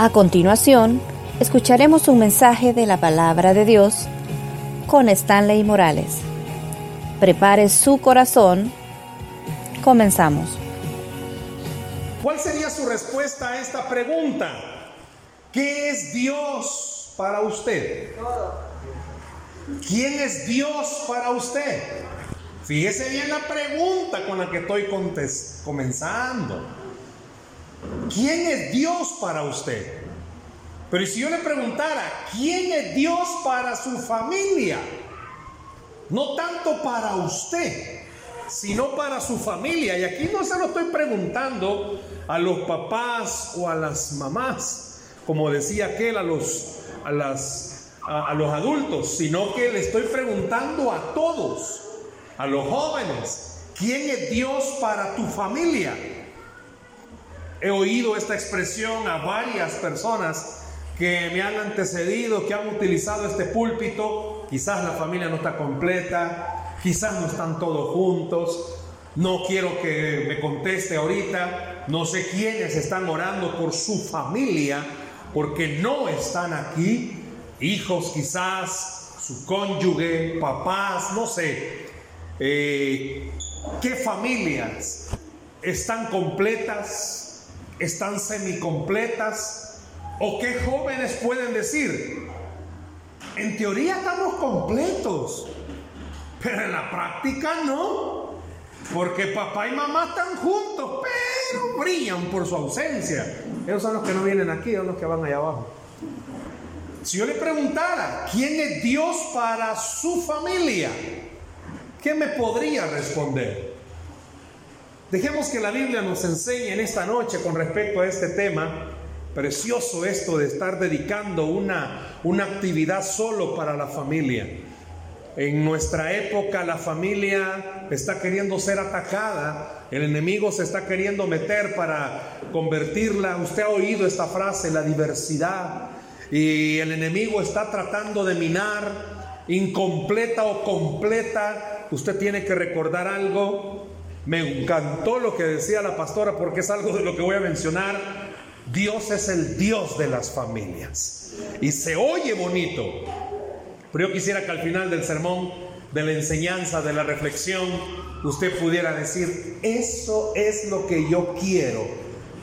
A continuación, escucharemos un mensaje de la palabra de Dios con Stanley Morales. Prepare su corazón. Comenzamos. ¿Cuál sería su respuesta a esta pregunta? ¿Qué es Dios para usted? ¿Quién es Dios para usted? Fíjese bien la pregunta con la que estoy comenzando. ¿Quién es Dios para usted? Pero si yo le preguntara, ¿quién es Dios para su familia? No tanto para usted, sino para su familia. Y aquí no se lo estoy preguntando a los papás o a las mamás, como decía aquel, a los, a las, a los adultos, sino que le estoy preguntando a todos, a los jóvenes, ¿quién es Dios para tu familia? He oído esta expresión a varias personas que me han antecedido, que han utilizado este púlpito. Quizás la familia no está completa, quizás no están todos juntos. No quiero que me conteste ahorita. No sé quiénes están orando por su familia porque no están aquí. Hijos quizás, su cónyuge, papás, no sé. Eh, ¿Qué familias están completas? Están semicompletas o qué jóvenes pueden decir, en teoría estamos completos, pero en la práctica no, porque papá y mamá están juntos, pero brillan por su ausencia. Esos son los que no vienen aquí, son los que van allá abajo. Si yo le preguntara, ¿quién es Dios para su familia? ¿Qué me podría responder? Dejemos que la Biblia nos enseñe en esta noche con respecto a este tema. Precioso esto de estar dedicando una, una actividad solo para la familia. En nuestra época la familia está queriendo ser atacada, el enemigo se está queriendo meter para convertirla. Usted ha oído esta frase, la diversidad, y el enemigo está tratando de minar, incompleta o completa. Usted tiene que recordar algo, me encantó lo que decía la pastora porque es algo de lo que voy a mencionar. Dios es el Dios de las familias. Y se oye bonito. Pero yo quisiera que al final del sermón, de la enseñanza, de la reflexión, usted pudiera decir, eso es lo que yo quiero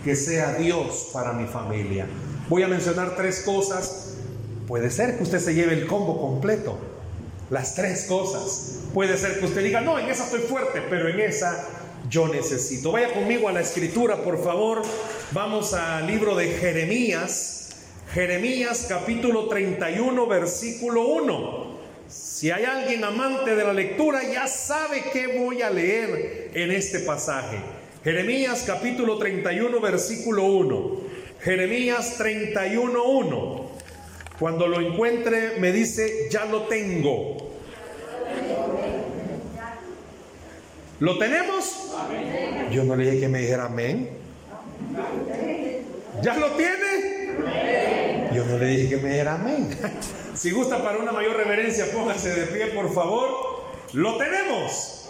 que sea Dios para mi familia. Voy a mencionar tres cosas. Puede ser que usted se lleve el combo completo. Las tres cosas. Puede ser que usted diga, no, en esa estoy fuerte, pero en esa yo necesito. Vaya conmigo a la escritura, por favor. Vamos al libro de Jeremías. Jeremías capítulo 31, versículo 1. Si hay alguien amante de la lectura, ya sabe qué voy a leer en este pasaje. Jeremías capítulo 31, versículo 1. Jeremías 31, 1. Cuando lo encuentre, me dice, ya lo tengo. ¿Lo tenemos? Yo no le dije que me dijera amén. ¿Ya lo tiene? Yo no le dije que me dijera amén. Si gusta para una mayor reverencia, póngase de pie, por favor. ¿Lo tenemos?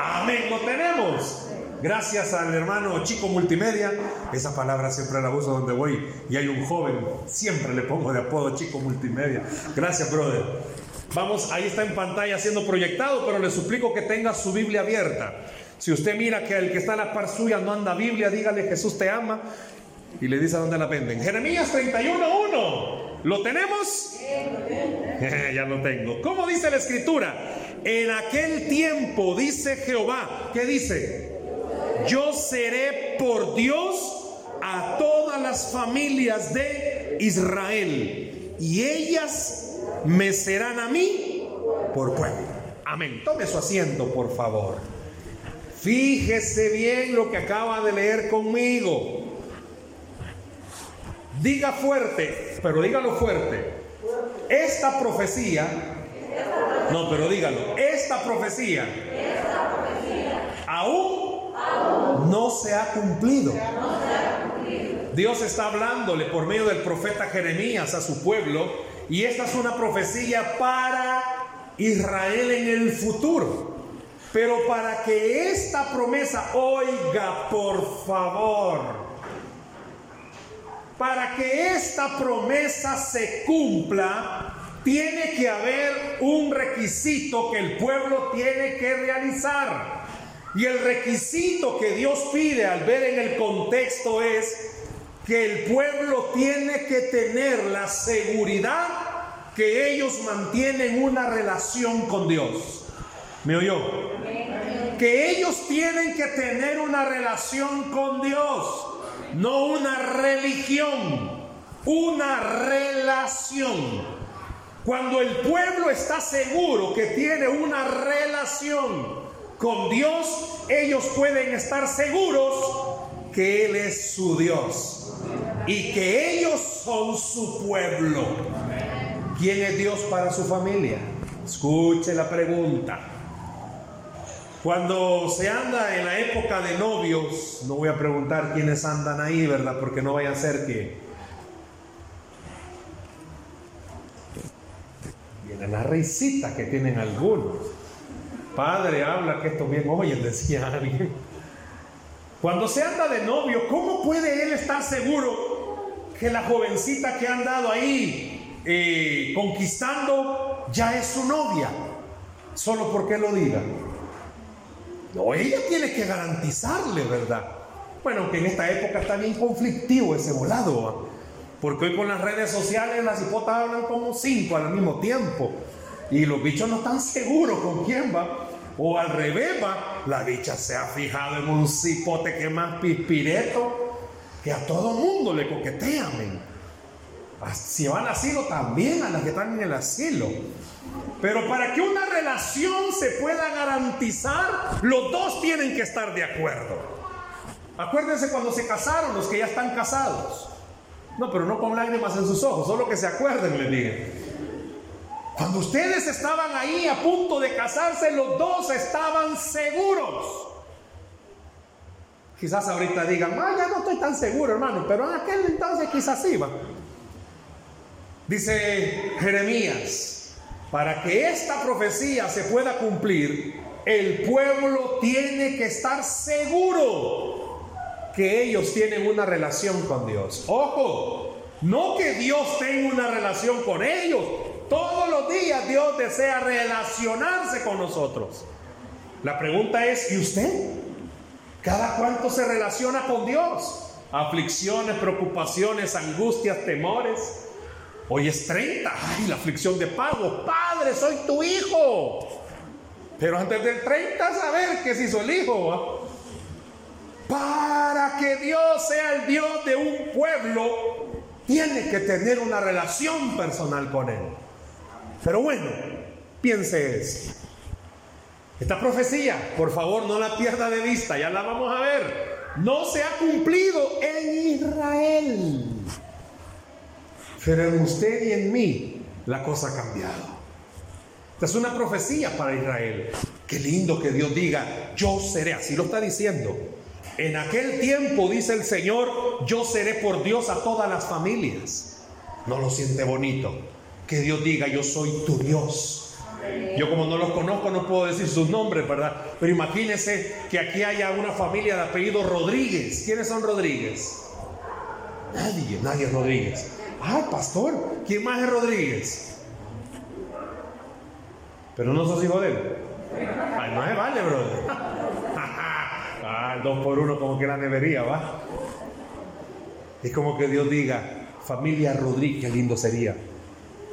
Amén, lo tenemos. Gracias al hermano Chico Multimedia. Esa palabra siempre la uso donde voy y hay un joven. Siempre le pongo de apodo Chico Multimedia. Gracias, brother. Vamos, ahí está en pantalla siendo proyectado, pero le suplico que tenga su Biblia abierta. Si usted mira que el que está a la par suya no anda Biblia, dígale Jesús te ama y le dice a dónde la venden. Jeremías 31.1. ¿Lo tenemos? ya lo tengo. ¿Cómo dice la escritura? En aquel tiempo dice Jehová, ¿qué dice? Yo seré por Dios a todas las familias de Israel y ellas me serán a mí por pueblo. Amén. Tome su asiento, por favor. Fíjese bien lo que acaba de leer conmigo. Diga fuerte, pero dígalo fuerte. Esta profecía, no, pero dígalo, esta profecía, no se ha cumplido. Dios está hablándole por medio del profeta Jeremías a su pueblo y esta es una profecía para Israel en el futuro. Pero para que esta promesa, oiga por favor, para que esta promesa se cumpla, tiene que haber un requisito que el pueblo tiene que realizar. Y el requisito que Dios pide al ver en el contexto es que el pueblo tiene que tener la seguridad que ellos mantienen una relación con Dios. ¿Me oyó? Que ellos tienen que tener una relación con Dios, no una religión, una relación. Cuando el pueblo está seguro que tiene una relación con Dios, ellos pueden estar seguros que Él es su Dios y que ellos son su pueblo. ¿Quién es Dios para su familia? Escuche la pregunta. Cuando se anda en la época de novios, no voy a preguntar quiénes andan ahí, ¿verdad? Porque no vaya a ser que la risita que tienen algunos. Padre, habla que esto bien oye, decía alguien. Cuando se anda de novio, ¿cómo puede él estar seguro que la jovencita que han dado ahí eh, conquistando ya es su novia? Solo porque lo diga. No, ella tiene que garantizarle, ¿verdad? Bueno, que en esta época está bien conflictivo ese volado. Porque hoy con las redes sociales las hipotas hablan como cinco al mismo tiempo. Y los bichos no están seguros con quién va. O al revés la bicha se ha fijado en un cipote que más pispireto, que a todo mundo le coquetean. Si van al asilo también a las que están en el asilo. Pero para que una relación se pueda garantizar, los dos tienen que estar de acuerdo. Acuérdense cuando se casaron, los que ya están casados. No, pero no con lágrimas en sus ojos, solo que se acuerden, le dije. Cuando ustedes estaban ahí a punto de casarse, los dos estaban seguros. Quizás ahorita digan, ah, ya no estoy tan seguro, hermano, pero en aquel entonces quizás iba. Dice Jeremías, para que esta profecía se pueda cumplir, el pueblo tiene que estar seguro que ellos tienen una relación con Dios. Ojo, no que Dios tenga una relación con ellos. Todos los días Dios desea relacionarse con nosotros. La pregunta es, ¿y usted? ¿Cada cuánto se relaciona con Dios? Aflicciones, preocupaciones, angustias, temores. Hoy es 30. Ay, la aflicción de pago. Padre, soy tu hijo. Pero antes del 30, saber que si soy el hijo. Para que Dios sea el Dios de un pueblo, tiene que tener una relación personal con Él. Pero bueno, piense eso. Esta profecía, por favor, no la pierda de vista, ya la vamos a ver. No se ha cumplido en Israel. Pero en usted y en mí la cosa ha cambiado. Esta es una profecía para Israel. Qué lindo que Dios diga, yo seré, así lo está diciendo. En aquel tiempo, dice el Señor, yo seré por Dios a todas las familias. ¿No lo siente bonito? Que Dios diga, yo soy tu Dios. Yo como no los conozco no puedo decir sus nombres, ¿verdad? Pero imagínense que aquí haya una familia de apellido Rodríguez. ¿Quiénes son Rodríguez? Nadie, nadie es Rodríguez. Ah, pastor, ¿quién más es Rodríguez? Pero no sos hijo de él. Ay, no se vale, brother. Ah, dos por uno como que la nevería, ¿va? Es como que Dios diga, familia Rodríguez, qué lindo sería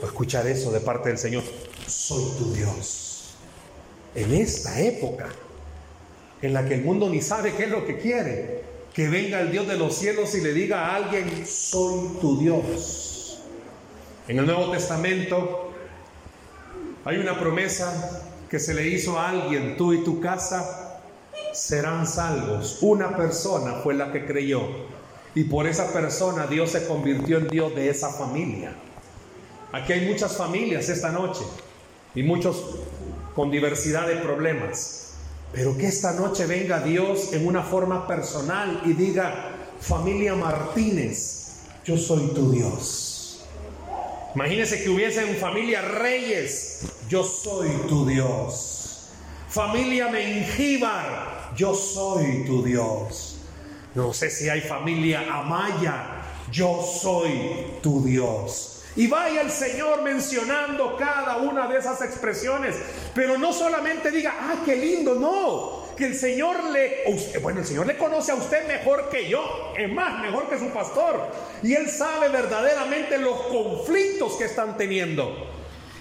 escuchar eso de parte del Señor. Soy tu Dios. En esta época en la que el mundo ni sabe qué es lo que quiere, que venga el Dios de los cielos y le diga a alguien, soy tu Dios. En el Nuevo Testamento hay una promesa que se le hizo a alguien, tú y tu casa serán salvos. Una persona fue la que creyó. Y por esa persona Dios se convirtió en Dios de esa familia. Aquí hay muchas familias esta noche y muchos con diversidad de problemas. Pero que esta noche venga Dios en una forma personal y diga, familia Martínez, yo soy tu Dios. Imagínense que hubiesen familia Reyes, yo soy tu Dios. Familia Mengíbar, yo soy tu Dios. No sé si hay familia Amaya, yo soy tu Dios. Y vaya el Señor mencionando cada una de esas expresiones, pero no solamente diga, ah, qué lindo, no, que el Señor le, bueno, el Señor le conoce a usted mejor que yo, es más, mejor que su pastor, y Él sabe verdaderamente los conflictos que están teniendo.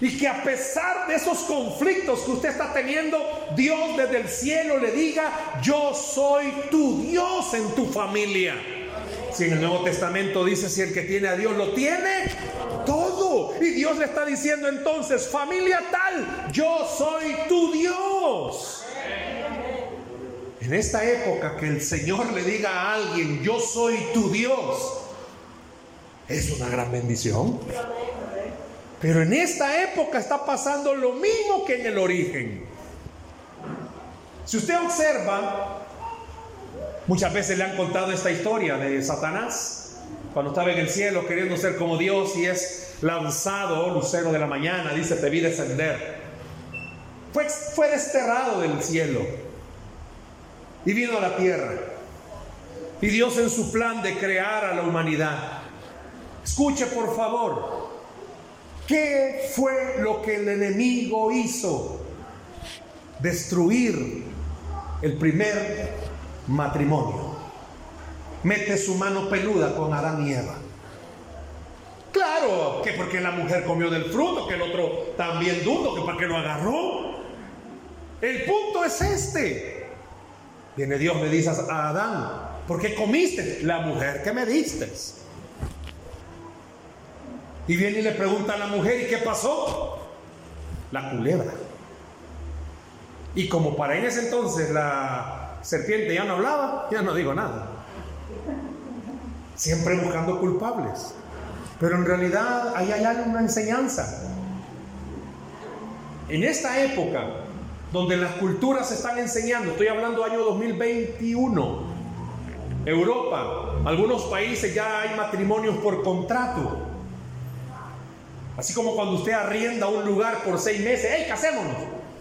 Y que a pesar de esos conflictos que usted está teniendo, Dios desde el cielo le diga, yo soy tu Dios en tu familia. Si en el Nuevo Testamento dice, si el que tiene a Dios lo tiene todo. Y Dios le está diciendo entonces, familia tal, yo soy tu Dios. En esta época que el Señor le diga a alguien, yo soy tu Dios, es una gran bendición. Pero en esta época está pasando lo mismo que en el origen. Si usted observa, muchas veces le han contado esta historia de Satanás, cuando estaba en el cielo queriendo ser como Dios y es lanzado, lucero de la mañana, dice, te vi descender. Fue, fue desterrado del cielo y vino a la tierra. Y Dios en su plan de crear a la humanidad. Escuche por favor, ¿Qué fue lo que el enemigo hizo? Destruir el primer matrimonio. Mete su mano peluda con Adán y Eva. Claro, que porque la mujer comió del fruto, que el otro también dudo, que para qué lo agarró. El punto es este. Viene Dios, le dice a Adán, ¿por qué comiste? La mujer que me diste. Y viene y le pregunta a la mujer, ¿y qué pasó? La culebra. Y como para en ese entonces la serpiente ya no hablaba, ya no digo nada. Siempre buscando culpables. Pero en realidad ahí hay una enseñanza. En esta época, donde las culturas están enseñando, estoy hablando año 2021, Europa, algunos países ya hay matrimonios por contrato. Así como cuando usted arrienda un lugar por seis meses, ¡hey, casémonos!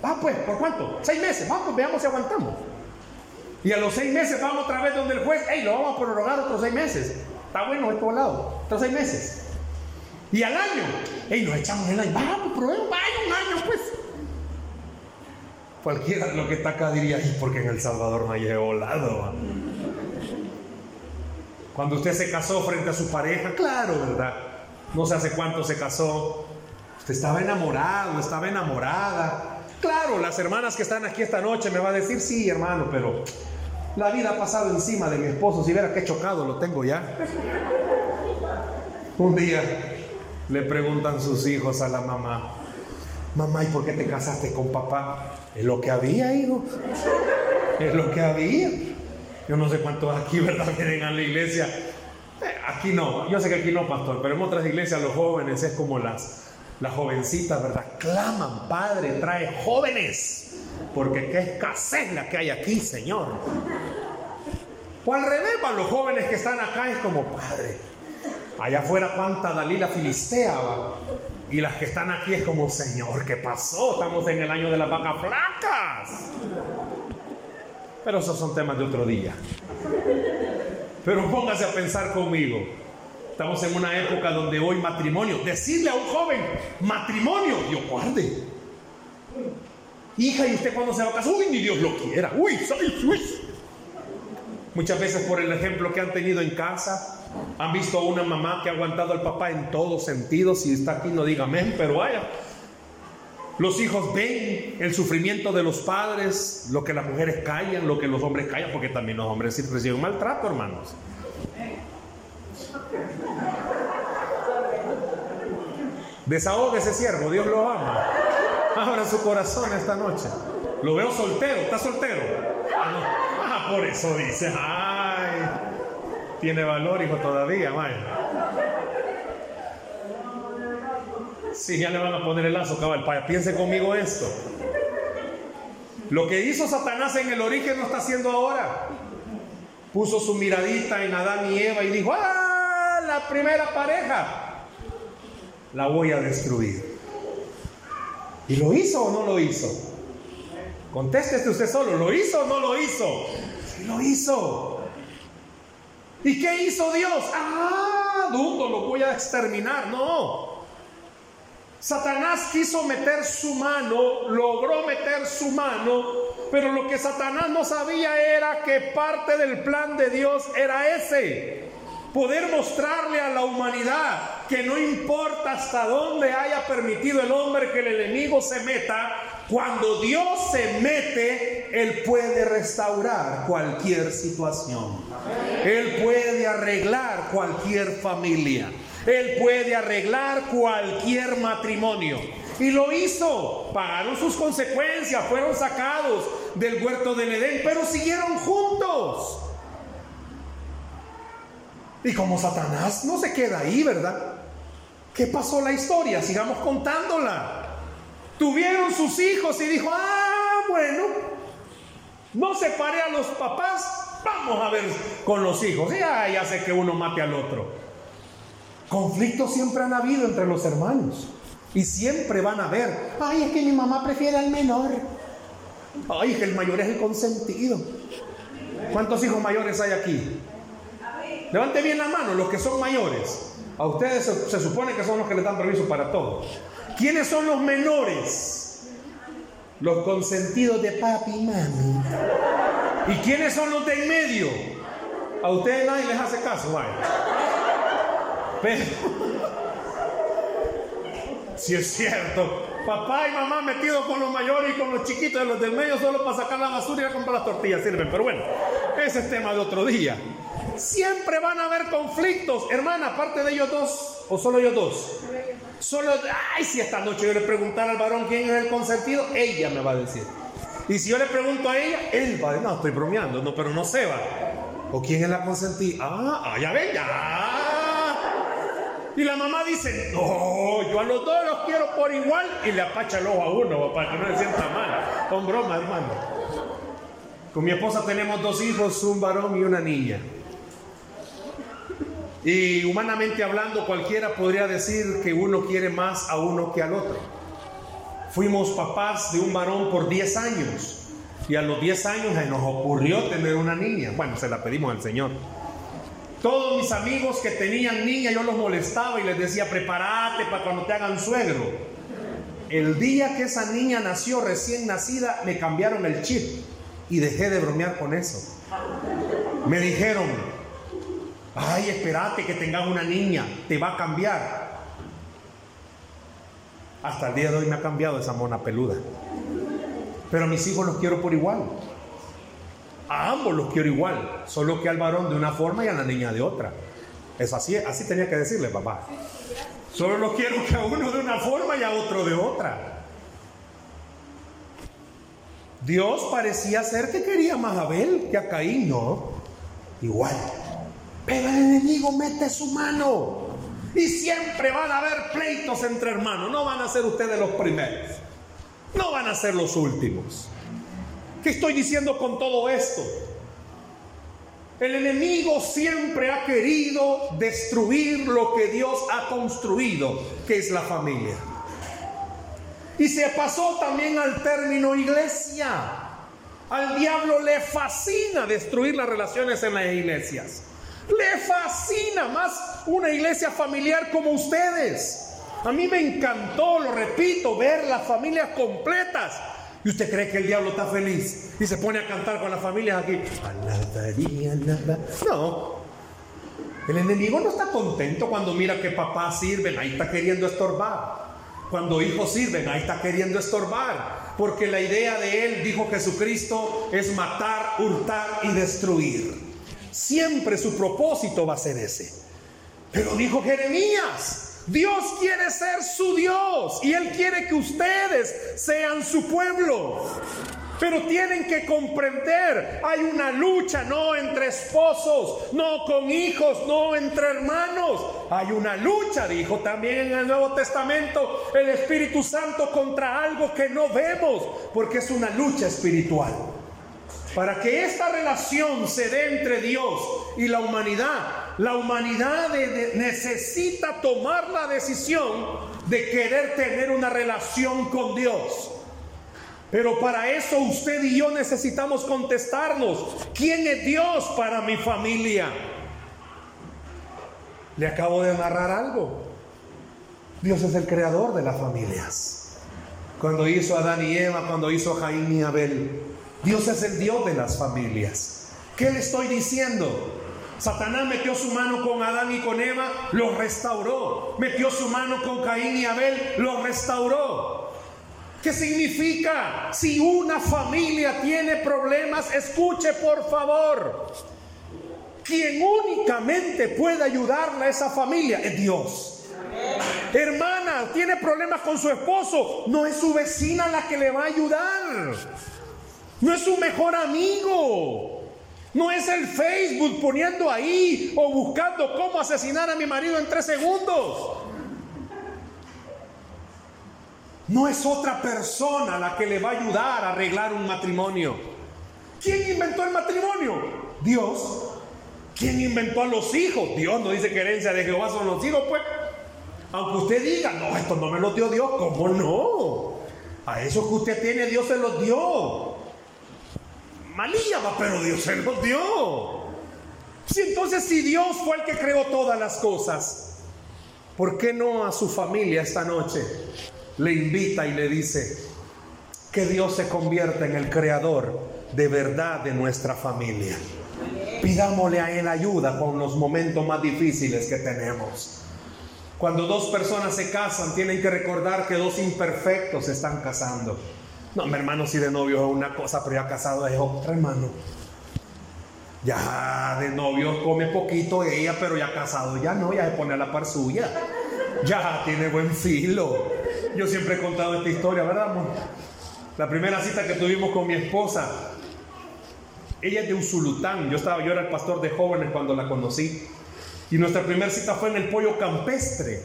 Va pues, ¿por cuánto? Seis meses, vamos, pues, veamos si aguantamos. Y a los seis meses vamos otra vez donde el juez, ¡hey, lo vamos a prorrogar otros seis meses! Está bueno esto al lado, otros seis meses. Y al año, ¡hey, nos echamos el año! Vamos, vaya un año pues. Cualquiera de que está acá diría, ¿y porque en El Salvador no hay volado? Cuando usted se casó frente a su pareja, claro, ¿verdad? no sé hace cuánto se casó, usted estaba enamorado, estaba enamorada. Claro, las hermanas que están aquí esta noche me va a decir, sí, hermano, pero la vida ha pasado encima de mi esposo, si viera qué chocado lo tengo ya. Un día le preguntan sus hijos a la mamá, mamá, ¿y por qué te casaste con papá? Es lo que había, hijo. Es lo que había. Yo no sé cuántos aquí, ¿verdad? Vienen a la iglesia Aquí no, yo sé que aquí no, pastor, pero en otras iglesias los jóvenes es como las, las jovencitas, ¿verdad? Claman, Padre, trae jóvenes, porque qué escasez la que hay aquí, Señor. O al revés, para los jóvenes que están acá es como, Padre, allá afuera cuánta Dalila Filistea va. Y las que están aquí es como, Señor, ¿qué pasó? Estamos en el año de las vacas flacas. Pero esos son temas de otro día. Pero póngase a pensar conmigo. Estamos en una época donde hoy matrimonio, decirle a un joven, matrimonio, Dios guarde. Hija, ¿y usted cuando se va a casar? Uy, ni Dios lo quiera. Uy, uy. Muchas veces por el ejemplo que han tenido en casa, han visto a una mamá que ha aguantado al papá en todos sentidos. Si está aquí, no diga amén, pero vaya. Los hijos ven el sufrimiento de los padres, lo que las mujeres callan, lo que los hombres callan, porque también los hombres reciben maltrato, hermanos. Desahogue ese siervo, Dios lo ama. Abra su corazón esta noche. Lo veo soltero, ¿está soltero? Ah, ah por eso dice, ay, tiene valor, hijo, todavía, vaya. Sí, ya le van a poner el lazo, cabal. Piense conmigo esto. Lo que hizo Satanás en el origen no está haciendo ahora. Puso su miradita en Adán y Eva y dijo, ¡ah! La primera pareja. La voy a destruir. ¿Y lo hizo o no lo hizo? Contéstese usted solo, ¿lo hizo o no lo hizo? Lo hizo. ¿Y qué hizo Dios? ¡Ah! dudo, lo voy a exterminar. No. Satanás quiso meter su mano, logró meter su mano, pero lo que Satanás no sabía era que parte del plan de Dios era ese. Poder mostrarle a la humanidad que no importa hasta dónde haya permitido el hombre que el enemigo se meta, cuando Dios se mete, Él puede restaurar cualquier situación. Él puede arreglar cualquier familia. Él puede arreglar cualquier matrimonio. Y lo hizo. Pagaron sus consecuencias. Fueron sacados del huerto del Edén. Pero siguieron juntos. Y como Satanás no se queda ahí, ¿verdad? ¿Qué pasó la historia? Sigamos contándola. Tuvieron sus hijos y dijo, ah, bueno, no separé a los papás, vamos a ver con los hijos. Ya, ya sé que uno mate al otro. Conflictos siempre han habido entre los hermanos. Y siempre van a haber. Ay, es que mi mamá prefiere al menor. Ay, que el mayor es el consentido. ¿Cuántos hijos mayores hay aquí? Levante bien la mano los que son mayores. A ustedes se, supone que son los que le dan permiso para todo. ¿Quiénes son los menores? Los consentidos de papi y mami. ¿Y quiénes son los de en medio? A ustedes nadie les hace caso, vaya. Pero, si es cierto, papá y mamá metidos con los mayores y con los chiquitos de los del medio solo para sacar la basura y a comprar las tortillas sirven. Pero bueno, ese es tema de otro día. Siempre van a haber conflictos, hermana, aparte de ellos dos, o solo ellos dos. Solo, ay, si esta noche yo le preguntara al varón quién es el consentido, ella me va a decir. Y si yo le pregunto a ella, él va a decir, no, estoy bromeando, no, pero no se va. ¿O quién es la consentida? Ah, ah, ya ven, ya. Y la mamá dice, no, yo a los dos los quiero por igual y le apacha el ojo a uno para que no le sienta mal. Con broma, hermano. Con mi esposa tenemos dos hijos, un varón y una niña. Y humanamente hablando, cualquiera podría decir que uno quiere más a uno que al otro. Fuimos papás de un varón por 10 años y a los 10 años nos ocurrió tener una niña. Bueno, se la pedimos al Señor. Todos mis amigos que tenían niña, yo los molestaba y les decía, prepárate para cuando te hagan suegro. El día que esa niña nació recién nacida, me cambiaron el chip y dejé de bromear con eso. Me dijeron, Ay, espérate que tengas una niña, te va a cambiar. Hasta el día de hoy me ha cambiado esa mona peluda. Pero a mis hijos los quiero por igual. A ambos los quiero igual, solo que al varón de una forma y a la niña de otra. Es así, así tenía que decirle papá. Solo los quiero que a uno de una forma y a otro de otra. Dios parecía ser que quería más a Abel que a Caín, no. Igual. Pero el enemigo mete su mano. Y siempre van a haber pleitos entre hermanos. No van a ser ustedes los primeros. No van a ser los últimos. ¿Qué estoy diciendo con todo esto? El enemigo siempre ha querido destruir lo que Dios ha construido, que es la familia. Y se pasó también al término iglesia. Al diablo le fascina destruir las relaciones en las iglesias. Le fascina más una iglesia familiar como ustedes. A mí me encantó, lo repito, ver las familias completas. ¿Y usted cree que el diablo está feliz? Y se pone a cantar con las familias aquí. No. El enemigo no está contento cuando mira que papá sirve, ahí está queriendo estorbar. Cuando hijos sirven, ahí está queriendo estorbar. Porque la idea de él, dijo Jesucristo, es matar, hurtar y destruir. Siempre su propósito va a ser ese. Pero dijo Jeremías, Dios quiere ser su Dios y Él quiere que ustedes sean su pueblo. Pero tienen que comprender, hay una lucha no entre esposos, no con hijos, no entre hermanos. Hay una lucha, dijo también en el Nuevo Testamento el Espíritu Santo contra algo que no vemos, porque es una lucha espiritual. Para que esta relación se dé entre Dios y la humanidad, la humanidad necesita tomar la decisión de querer tener una relación con Dios. Pero para eso usted y yo necesitamos contestarnos, ¿quién es Dios para mi familia? Le acabo de narrar algo. Dios es el creador de las familias. Cuando hizo a Adán y Eva, cuando hizo a Jaín y Abel, Dios es el Dios de las familias. ¿Qué le estoy diciendo? Satanás metió su mano con Adán y con Eva, los restauró. Metió su mano con Caín y Abel, los restauró. ¿Qué significa? Si una familia tiene problemas, escuche por favor. Quien únicamente puede ayudarle a esa familia es Dios. Hermana, tiene problemas con su esposo. No es su vecina la que le va a ayudar. No es su mejor amigo. No es el Facebook poniendo ahí o buscando cómo asesinar a mi marido en tres segundos. No es otra persona la que le va a ayudar a arreglar un matrimonio. ¿Quién inventó el matrimonio? Dios. ¿Quién inventó a los hijos? Dios no dice que herencia de Jehová son los hijos, pues. Aunque usted diga, no, esto no me lo dio Dios, ¿cómo no? A eso que usted tiene, Dios se los dio va, pero Dios se los dio. Si entonces si Dios fue el que creó todas las cosas, ¿por qué no a su familia esta noche le invita y le dice que Dios se convierta en el creador de verdad de nuestra familia? Pidámosle a Él ayuda con los momentos más difíciles que tenemos. Cuando dos personas se casan, tienen que recordar que dos imperfectos se están casando. No, mi hermano, si de novio es una cosa, pero ya casado es otra, hermano. Ya de novio come poquito ella, pero ya casado ya no, ya se pone a la par suya. Ya tiene buen filo. Yo siempre he contado esta historia, ¿verdad, amor? La primera cita que tuvimos con mi esposa, ella es de Usulután. Yo estaba, yo era el pastor de jóvenes cuando la conocí. Y nuestra primera cita fue en el pollo campestre.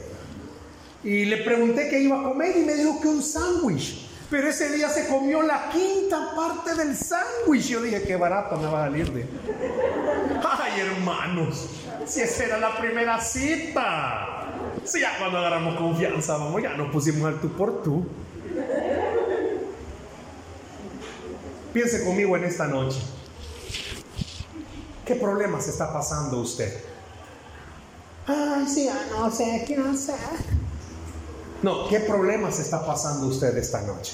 Y le pregunté qué iba a comer y me dijo que un sándwich. Pero ese día se comió la quinta parte del sándwich. Yo dije, qué barato me va a salir de. Ay, hermanos, si esa era la primera cita. Si ya cuando agarramos confianza, vamos, ya nos pusimos al tú por tú. Piense conmigo en esta noche. ¿Qué problemas está pasando usted? Ay, sí, no sé qué hacer. No, ¿qué problemas está pasando usted esta noche?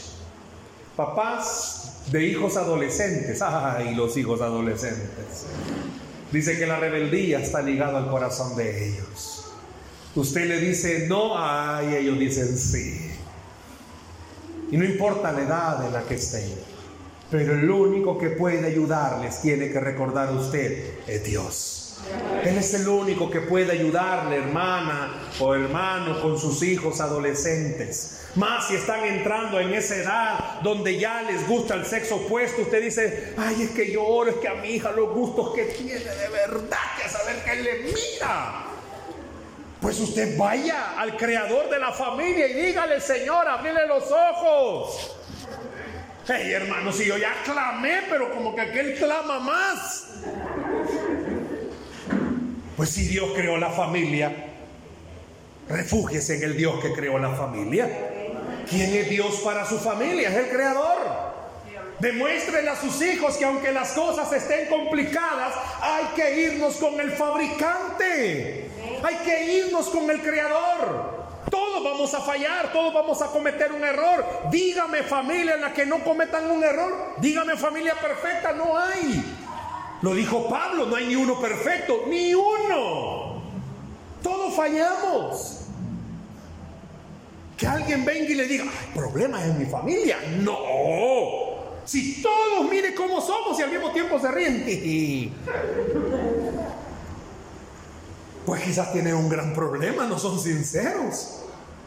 Papás de hijos adolescentes, ay, los hijos adolescentes. Dice que la rebeldía está ligada al corazón de ellos. Usted le dice no, ay, ellos dicen sí. Y no importa la edad en la que estén, pero el único que puede ayudarles, tiene que recordar usted, es Dios. Él es el único que puede ayudarle, hermana o hermano, con sus hijos adolescentes. Más si están entrando en esa edad donde ya les gusta el sexo opuesto, usted dice, ay, es que yo oro, es que a mi hija los gustos que tiene de verdad, que saber que le mira. Pues usted vaya al creador de la familia y dígale, Señor, abrile los ojos. Hey, hermano, si yo ya clamé, pero como que aquel clama más. Pues si Dios creó la familia, refúgiese en el Dios que creó la familia. ¿Quién es Dios para su familia? Es el creador. Demuéstrenle a sus hijos que aunque las cosas estén complicadas, hay que irnos con el fabricante. Hay que irnos con el creador. Todos vamos a fallar, todos vamos a cometer un error. Dígame familia en la que no cometan un error. Dígame familia perfecta, no hay. Lo dijo Pablo, no hay ni uno perfecto, ni uno. Todos fallamos. Que alguien venga y le diga, problemas en mi familia. No. Si todos mire cómo somos y al mismo tiempo se ríen. Pues quizás tienen un gran problema, no son sinceros.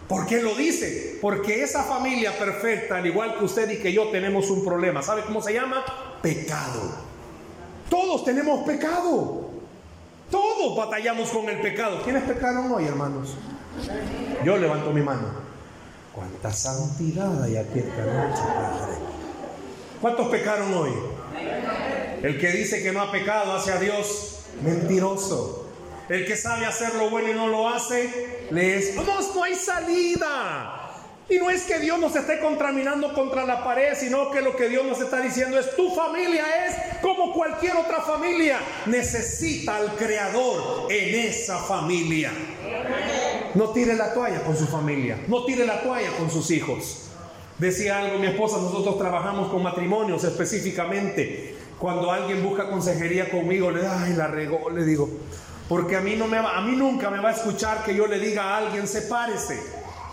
¿Por qué lo dice? Porque esa familia perfecta, al igual que usted y que yo, tenemos un problema. ¿Sabe cómo se llama? Pecado. Todos tenemos pecado. Todos batallamos con el pecado. ¿Quiénes pecaron hoy, hermanos? Yo levanto mi mano. Cuánta santidad hay aquí esta noche, Padre. ¿Cuántos pecaron hoy? El que dice que no ha pecado hacia Dios, mentiroso. El que sabe hacer lo bueno y no lo hace, le es, no, no hay salida. Y no es que Dios nos esté contaminando contra la pared, sino que lo que Dios nos está diciendo es tu familia es como cualquier otra familia. Necesita al Creador en esa familia. No tire la toalla con su familia, no tire la toalla con sus hijos. Decía algo mi esposa, nosotros trabajamos con matrimonios específicamente. Cuando alguien busca consejería conmigo, le ay, la regó, le digo, porque a mí no me va, a mí nunca me va a escuchar que yo le diga a alguien sepárese,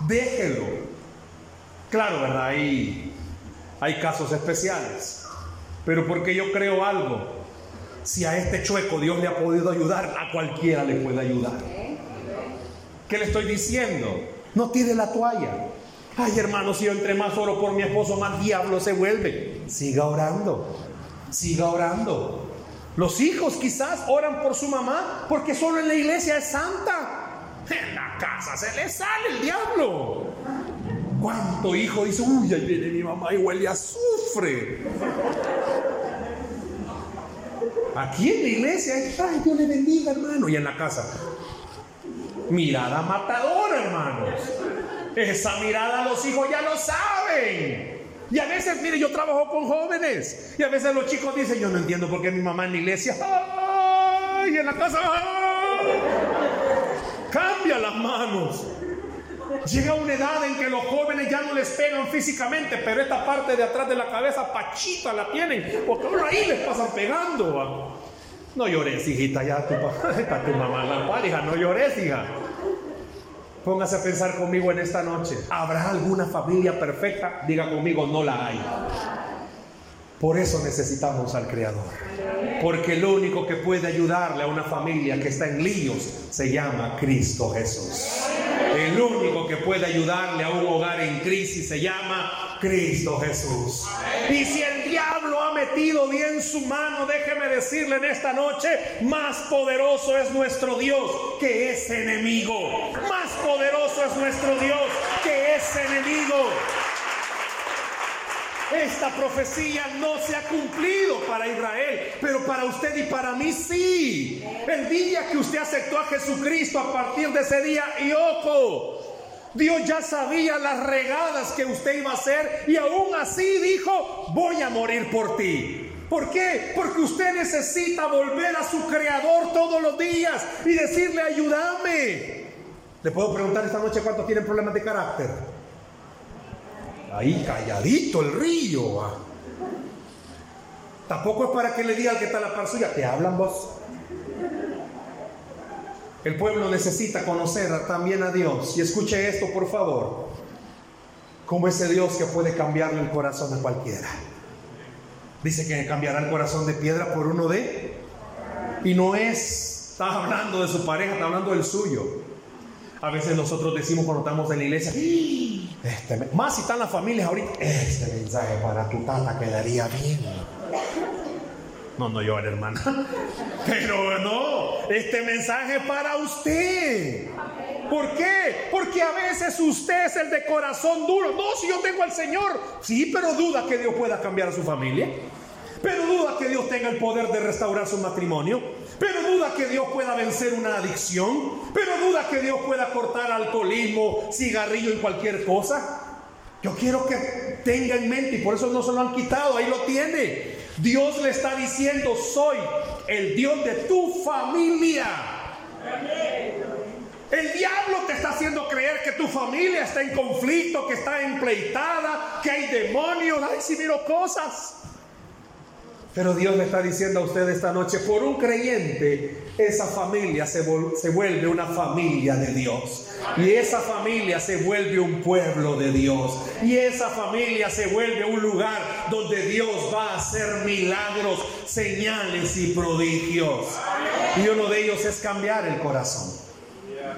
déjelo. Claro, ¿verdad? Hay, hay casos especiales. Pero porque yo creo algo, si a este chueco Dios le ha podido ayudar, a cualquiera le puede ayudar. ¿Qué le estoy diciendo? No tire la toalla. Ay, hermano, si yo entre más oro por mi esposo, más diablo se vuelve. Siga orando. Siga orando. Los hijos quizás oran por su mamá porque solo en la iglesia es santa. En la casa se le sale el diablo. ¿Cuánto hijo dice, uy, ahí viene mi mamá y huele a azufre? Aquí en la iglesia, ay, Dios le bendiga, hermano. Y en la casa, mirada matadora, hermanos. Esa mirada los hijos ya lo saben. Y a veces, mire, yo trabajo con jóvenes. Y a veces los chicos dicen, yo no entiendo por qué mi mamá en la iglesia, y en la casa, cambia las manos. Llega una edad en que los jóvenes ya no les pegan físicamente, pero esta parte de atrás de la cabeza, pachita la tienen, porque ahora ahí les pasan pegando. No llores, hijita, ya tu, está tu mamá la pareja, no llores, hija. Póngase a pensar conmigo en esta noche. ¿Habrá alguna familia perfecta? Diga conmigo, no la hay. Por eso necesitamos al Creador. Porque lo único que puede ayudarle a una familia que está en líos se llama Cristo Jesús. El único que puede ayudarle a un hogar en crisis se llama Cristo Jesús. Y si el diablo ha metido bien su mano, déjeme decirle en esta noche, más poderoso es nuestro Dios que es enemigo. Más poderoso es nuestro Dios que es enemigo. Esta profecía no se ha cumplido para Israel, pero para usted y para mí sí. El día que usted aceptó a Jesucristo a partir de ese día, y ojo, Dios ya sabía las regadas que usted iba a hacer y aún así dijo, voy a morir por ti. ¿Por qué? Porque usted necesita volver a su creador todos los días y decirle, ayúdame. Le puedo preguntar esta noche cuántos tienen problemas de carácter. Ahí calladito el río. Tampoco es para que le diga al que está la par suya, te hablan vos. El pueblo necesita conocer también a Dios. Y escuche esto, por favor. Como ese Dios que puede cambiarle el corazón a cualquiera. Dice que cambiará el corazón de piedra por uno de... Y no es, está hablando de su pareja, está hablando del suyo. A veces nosotros decimos cuando estamos en la iglesia, este, más si están las familias ahorita, este mensaje para tu tata quedaría bien. No, no llore, hermana. Pero no, este mensaje es para usted. ¿Por qué? Porque a veces usted es el de corazón duro. No, si yo tengo al Señor. Sí, pero duda que Dios pueda cambiar a su familia. Pero duda que Dios tenga el poder de restaurar su matrimonio. Pero duda que Dios pueda vencer una adicción. Pero duda que Dios pueda cortar alcoholismo, cigarrillo y cualquier cosa. Yo quiero que tenga en mente, y por eso no se lo han quitado, ahí lo tiene. Dios le está diciendo, soy el Dios de tu familia. El diablo te está haciendo creer que tu familia está en conflicto, que está empleitada, que hay demonios. Ay, si miro cosas. Pero Dios le está diciendo a usted esta noche, por un creyente, esa familia se, se, vuelve una familia de Dios. Y esa familia se vuelve un pueblo de Dios. Y esa familia se vuelve un lugar donde Dios va a hacer milagros, señales y prodigios. Y uno de ellos es cambiar el corazón.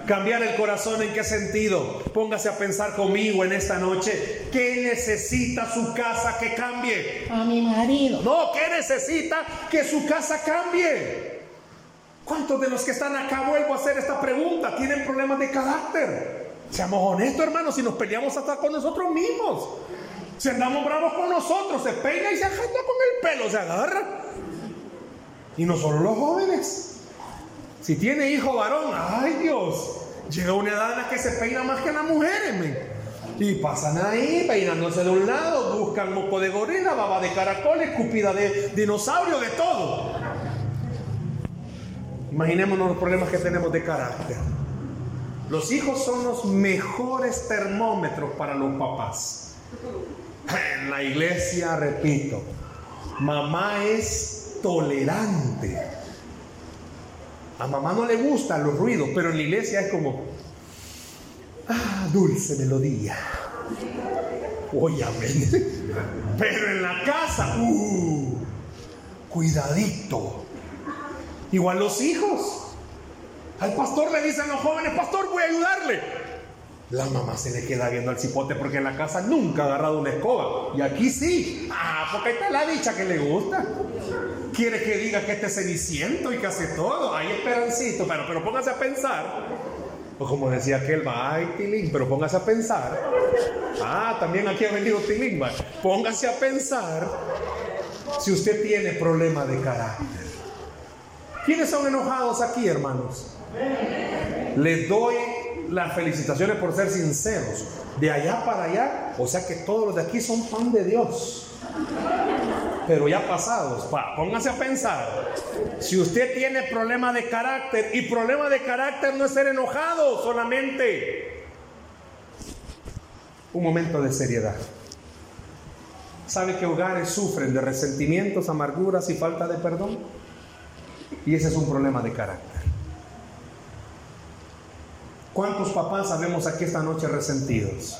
Cambiar el corazón en qué sentido? Póngase a pensar conmigo en esta noche. ¿Qué necesita su casa que cambie? A mi marido. No, ¿qué necesita que su casa cambie? ¿Cuántos de los que están acá vuelvo a hacer esta pregunta tienen problemas de carácter? Seamos honestos, hermanos, si nos peleamos hasta con nosotros mismos. Si andamos bravos con nosotros, se peina y se agarra con el pelo, se agarra. Y no solo los jóvenes. Si tiene hijo varón, ay Dios, llega una edad en la que se peina más que las mujeres, Y pasan ahí peinándose de un lado, buscan moco de gorila, baba de caracol, escupida de dinosaurio, de todo. Imaginémonos los problemas que tenemos de carácter. Los hijos son los mejores termómetros para los papás. En la iglesia, repito, mamá es tolerante. A mamá no le gustan los ruidos, pero en la iglesia es como, ah, dulce melodía. Óyame. Pero en la casa, uh, cuidadito. Igual los hijos. Al pastor le dicen los jóvenes, pastor, voy a ayudarle. La mamá se le queda viendo al cipote porque en la casa nunca ha agarrado una escoba. Y aquí sí. Ah, porque está la dicha que le gusta. Quiere que diga que este es ceniciento y que hace todo. Hay esperancito, pero, pero póngase a pensar. O como decía aquel, ay, Tilín, pero póngase a pensar. Ah, también aquí ha venido Tilín, Póngase a pensar si usted tiene problema de carácter. ¿Quiénes son enojados aquí, hermanos? Les doy las felicitaciones por ser sinceros. De allá para allá, o sea que todos los de aquí son pan de Dios. Pero ya pasados, póngase a pensar. Si usted tiene problema de carácter, y problema de carácter no es ser enojado solamente. Un momento de seriedad. ¿Sabe que hogares sufren de resentimientos, amarguras y falta de perdón? Y ese es un problema de carácter. ¿Cuántos papás sabemos aquí esta noche resentidos?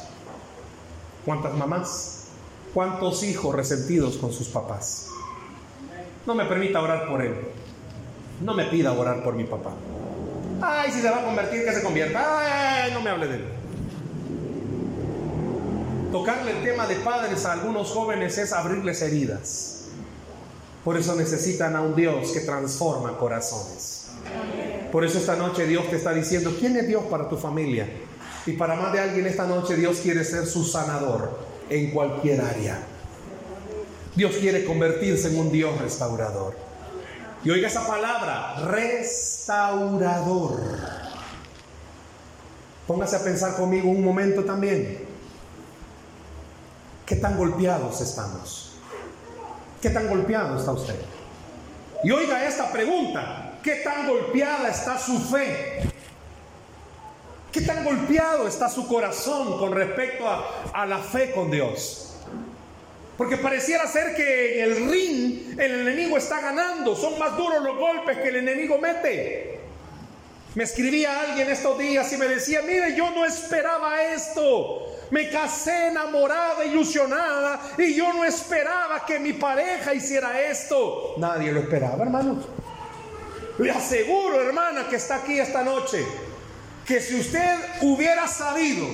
¿Cuántas mamás? ¿Cuántos hijos resentidos con sus papás? No me permita orar por él. No me pida orar por mi papá. Ay, si se va a convertir, que se convierta. Ay, no me hable de él. Tocarle el tema de padres a algunos jóvenes es abrirles heridas. Por eso necesitan a un Dios que transforma corazones. Por eso esta noche Dios te está diciendo, ¿quién es Dios para tu familia? Y para más de alguien esta noche Dios quiere ser su sanador en cualquier área. Dios quiere convertirse en un Dios restaurador. Y oiga esa palabra, restaurador. Póngase a pensar conmigo un momento también. ¿Qué tan golpeados estamos? ¿Qué tan golpeado está usted? Y oiga esta pregunta, ¿Qué tan golpeada está su fe? ¿Qué tan golpeado está su corazón con respecto a, la fe con Dios? Porque pareciera ser que en el ring el enemigo está ganando. Son más duros los golpes que el enemigo mete. Me escribía alguien estos días y me decía, mire, yo no esperaba esto. Me casé enamorada, ilusionada, y yo no esperaba que mi pareja hiciera esto. Nadie lo esperaba, hermanos. Le aseguro, hermana, que está aquí esta noche, que si usted hubiera sabido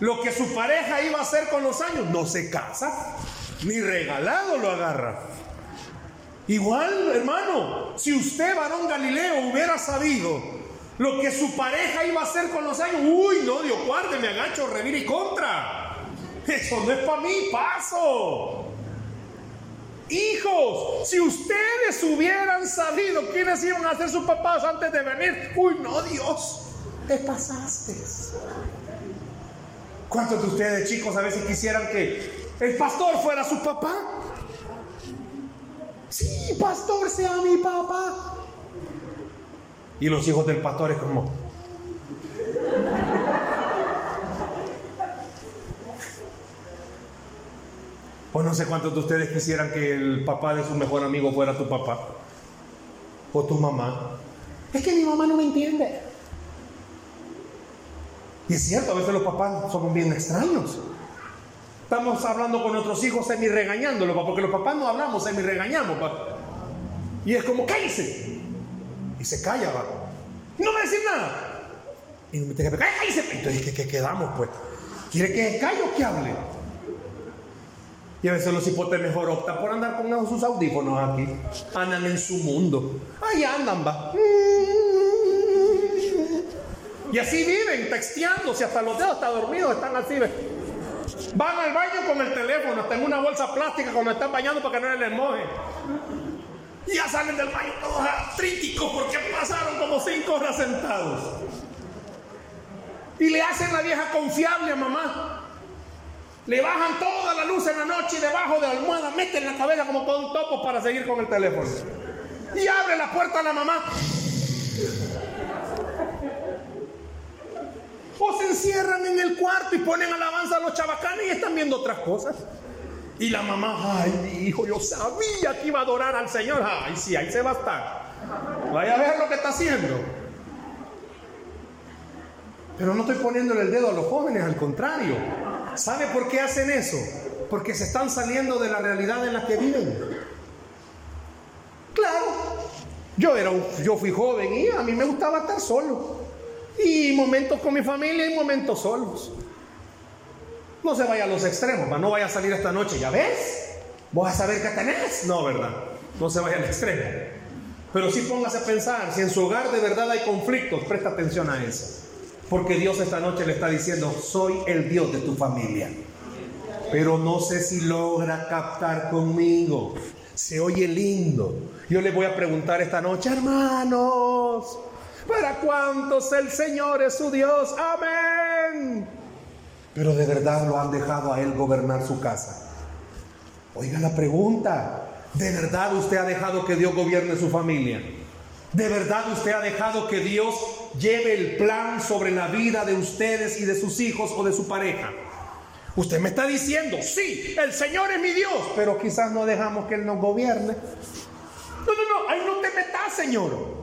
lo que su pareja iba a hacer con los años, no se casa, ni regalado lo agarra. Igual, hermano, si usted, varón Galileo, hubiera sabido lo que su pareja iba a hacer con los años, uy, no, Dios guarde, me agacho, revir y contra. Eso no es para mí, paso. Hijos, si ustedes hubieran sabido quiénes iban a ser sus papás antes de venir, uy, no, Dios, te pasaste. ¿Cuántos de ustedes, chicos, a veces quisieran que el pastor fuera su papá? Sí, pastor, sea mi papá. Y los hijos del pastor es como, O no sé cuántos de ustedes quisieran que el papá de su mejor amigo fuera tu papá. O tu mamá. Es que mi mamá no me entiende. Y es cierto, a veces los papás somos bien extraños. Estamos hablando con nuestros hijos semi regañándolos, porque los papás no hablamos, semi regañamos. Y es como, cállese. Y se calla, va. No me decir nada. Y me dice, cállese. Entonces, ¿qué, quedamos, pues? ¿Quiere que calle o que hable? Y a veces los hipotes mejor optan por andar con sus audífonos aquí. Andan en su mundo. Ahí andan, va. Y así viven, texteándose, hasta los dedos están dormidos, están así. Van al baño con el teléfono, hasta en una bolsa plástica cuando están bañando para que no les moje. Y ya salen del baño todos artríticos porque pasaron como cinco horas sentados. Y le hacen la vieja confiable a mamá. Le bajan toda la luz en la noche y debajo de la almohada meten la cabeza como con un topo para seguir con el teléfono. Y abre la puerta a la mamá. O se encierran en el cuarto y ponen alabanza a los chabacanes y están viendo otras cosas. Y la mamá, ay, hijo, yo sabía que iba a adorar al Señor. Ay, sí, ahí se va a estar. Vaya a ver lo que está haciendo. Pero no estoy poniéndole el dedo a los jóvenes, al contrario. ¿Sabe por qué hacen eso? Porque se están saliendo de la realidad en la que viven. Claro, yo, era yo fui joven y a mí me gustaba estar solo. Y momentos con mi familia y momentos solos. No se vaya a los extremos, no vaya a salir esta noche, ¿ya ves? ¿Vos a saber qué tenés? No, ¿verdad? No se vaya al extremo. Pero sí póngase a pensar, si en su hogar de verdad hay conflictos, presta atención a eso. Porque Dios esta noche le está diciendo, soy el Dios de tu familia. Pero no sé si logra captar conmigo. Se oye lindo. Yo le voy a preguntar esta noche, hermanos, ¿para cuántos el Señor es su Dios? Amén pero de verdad lo han dejado a Él gobernar su casa. Oiga la pregunta, ¿de verdad usted ha dejado que Dios gobierne su familia? ¿De verdad usted ha dejado que Dios lleve el plan sobre la vida de ustedes y de sus hijos o de su pareja? Usted me está diciendo, sí, el Señor es mi Dios, pero quizás no dejamos que Él nos gobierne. No, no, no, ahí no te metas, Señor.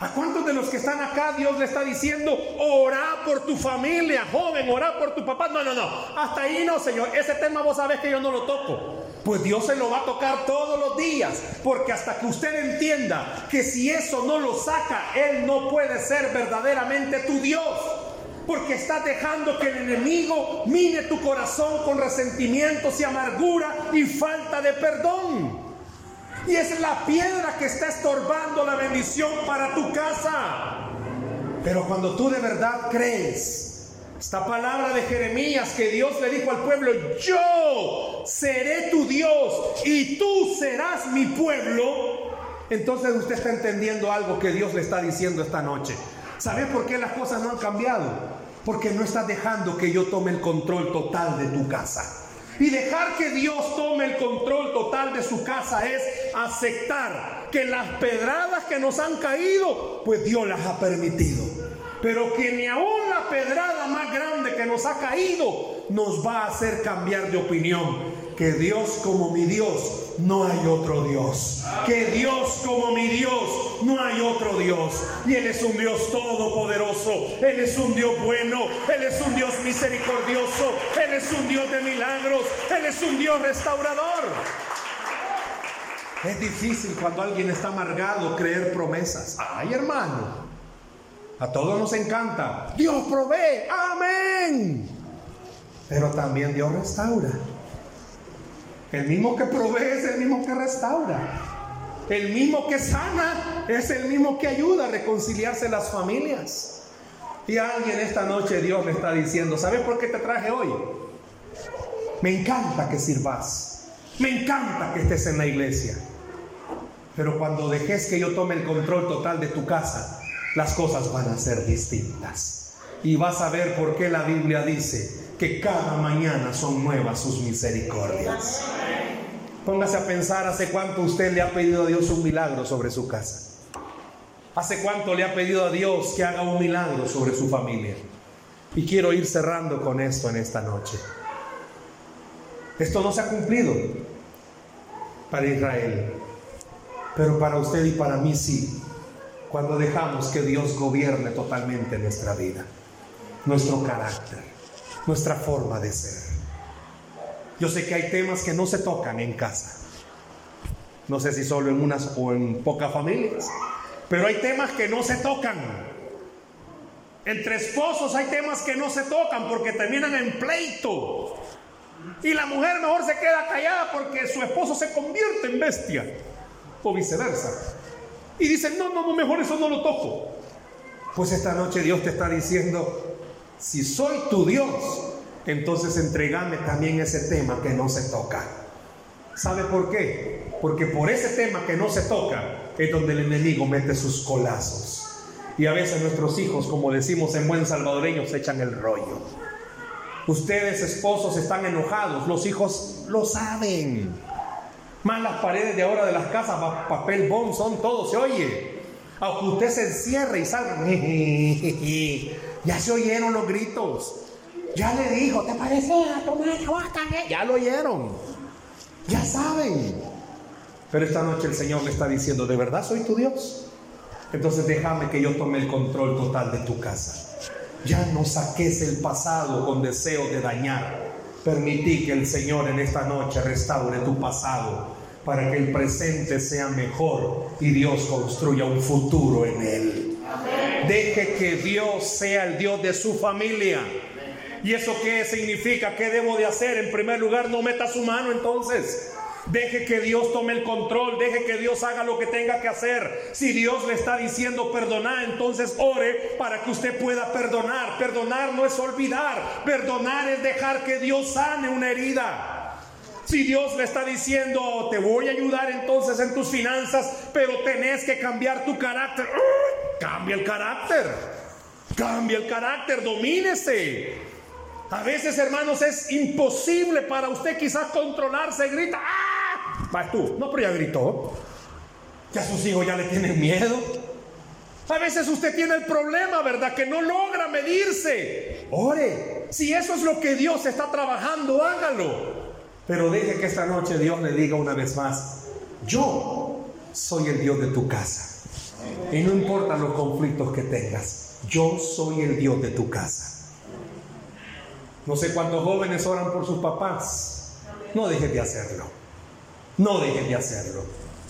¿A cuántos de los que están acá Dios le está diciendo, ora por tu familia, joven, ora por tu papá? No, no, no. Hasta ahí no, Señor. Ese tema vos sabés que yo no lo toco. Pues Dios se lo va a tocar todos los días. Porque hasta que usted entienda que si eso no lo saca, Él no puede ser verdaderamente tu Dios. Porque estás dejando que el enemigo mine tu corazón con resentimientos y amargura y falta de perdón. Y es la piedra que está estorbando la bendición para tu casa. Pero cuando tú de verdad crees, esta palabra de Jeremías que Dios le dijo al pueblo, yo seré tu Dios y tú serás mi pueblo, entonces usted está entendiendo algo que Dios le está diciendo esta noche. ¿Sabes por qué las cosas no han cambiado? Porque no estás dejando que yo tome el control total de tu casa. Y dejar que Dios tome el control total de su casa es aceptar que las pedradas que nos han caído, pues Dios las ha permitido. Pero que ni aún la pedrada más grande que nos ha caído nos va a hacer cambiar de opinión que Dios como mi Dios no hay otro Dios. Que Dios como mi Dios no hay otro Dios. Y Él es un Dios todopoderoso. Él es un Dios bueno. Él es un Dios misericordioso. Él es un Dios de milagros. Él es un Dios restaurador. Es difícil cuando alguien está amargado creer promesas. Ay, hermano. A todos nos encanta. Dios provee. Amén. Pero también Dios restaura. El mismo que provee es el mismo que restaura. El mismo que sana es el mismo que ayuda a reconciliarse las familias. Y a alguien esta noche Dios le está diciendo, ¿sabes por qué te traje hoy? Me encanta que sirvas. Me encanta que estés en la iglesia. Pero cuando dejes que yo tome el control total de tu casa, las cosas van a ser distintas. Y vas a ver por qué la Biblia dice que cada mañana son nuevas sus misericordias. Póngase a pensar hace cuánto usted le ha pedido a Dios un milagro sobre su casa. Hace cuánto le ha pedido a Dios que haga un milagro sobre su familia. Y quiero ir cerrando con esto en esta noche. Esto no se ha cumplido para Israel, pero para usted y para mí sí, cuando dejamos que Dios gobierne totalmente nuestra vida, nuestro carácter, nuestra forma de ser. Yo sé que hay temas que no se tocan en casa. No sé si solo en unas o en pocas familias. Pero hay temas que no se tocan. Entre esposos hay temas que no se tocan porque terminan en pleito. Y la mujer mejor se queda callada porque su esposo se convierte en bestia. O viceversa. Y dicen, no, no, mejor eso no lo toco. Pues esta noche Dios te está diciendo, si soy tu Dios, entonces entregame también ese tema que no se toca. ¿Sabe por qué? Porque por ese tema que no se toca es donde el enemigo mete sus colazos. Y a veces nuestros hijos, como decimos en buen salvadoreño, se echan el rollo. Ustedes, esposos, están enojados. Los hijos lo saben. Más las paredes de ahora de las casas, papel bond, son todo, se oye. Aunque usted se encierre y salga. ya se oyeron los gritos. Ya le dijo, ¿te parece a tu Ya lo oyeron. Ya saben. Pero esta noche el Señor le está diciendo, ¿de verdad soy tu Dios? Entonces déjame que yo tome el control total de tu casa. Ya no saques el pasado con deseo de dañar. Permití que el Señor en esta noche restaure tu pasado para que el presente sea mejor y Dios construya un futuro en él. Deje que Dios sea el Dios de su familia. ¿Y eso qué significa? ¿Qué debo de hacer? En primer lugar, no meta su mano entonces. Deje que Dios tome el control, deje que Dios haga lo que tenga que hacer. Si Dios le está diciendo perdonar, entonces ore para que usted pueda perdonar. Perdonar no es olvidar, perdonar es dejar que Dios sane una herida. Si Dios le está diciendo, te voy a ayudar entonces en tus finanzas, pero tenés que cambiar tu carácter, cambia el carácter, cambia el carácter, domínese. A veces, hermanos, es imposible para usted quizás controlarse, grita, ¡ah! Vas tú, no, pero ya gritó. Ya sus hijos ya le tienen miedo. A veces usted tiene el problema, ¿verdad? Que no logra medirse. Ore, si eso es lo que Dios está trabajando, hágalo. Pero deje que esta noche Dios le diga una vez más, yo soy el Dios de tu casa. Y no importa los conflictos que tengas, yo soy el Dios de tu casa. No sé cuántos jóvenes oran por sus papás. No dejes de hacerlo. No dejes de hacerlo.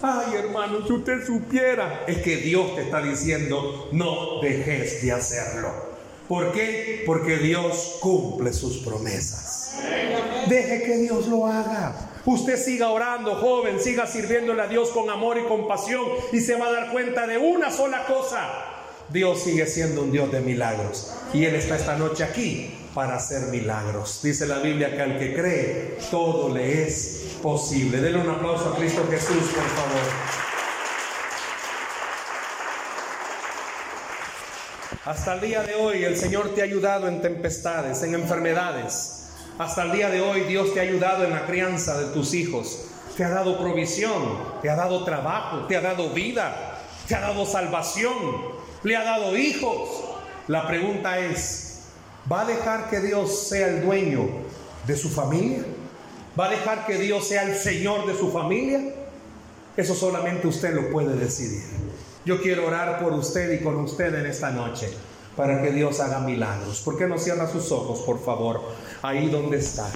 Ay, hermano, si usted supiera, es que Dios te está diciendo, no dejes de hacerlo. ¿Por qué? Porque Dios cumple sus promesas. Deje que Dios lo haga. Usted siga orando, joven, siga sirviéndole a Dios con amor y compasión y se va a dar cuenta de una sola cosa. Dios sigue siendo un Dios de milagros. Y Él está esta noche aquí para hacer milagros. Dice la Biblia que al que cree, todo le es posible. Denle un aplauso a Cristo Jesús, por favor. Hasta el día de hoy el Señor te ha ayudado en tempestades, en enfermedades. Hasta el día de hoy Dios te ha ayudado en la crianza de tus hijos. Te ha dado provisión, te ha dado trabajo, te ha dado vida, te ha dado salvación, le ha dado hijos. La pregunta es, ¿Va a dejar que Dios sea el dueño de su familia? ¿Va a dejar que Dios sea el Señor de su familia? Eso solamente usted lo puede decidir. Yo quiero orar por usted y con usted en esta noche para que Dios haga milagros. ¿Por qué no cierra sus ojos, por favor, ahí donde está?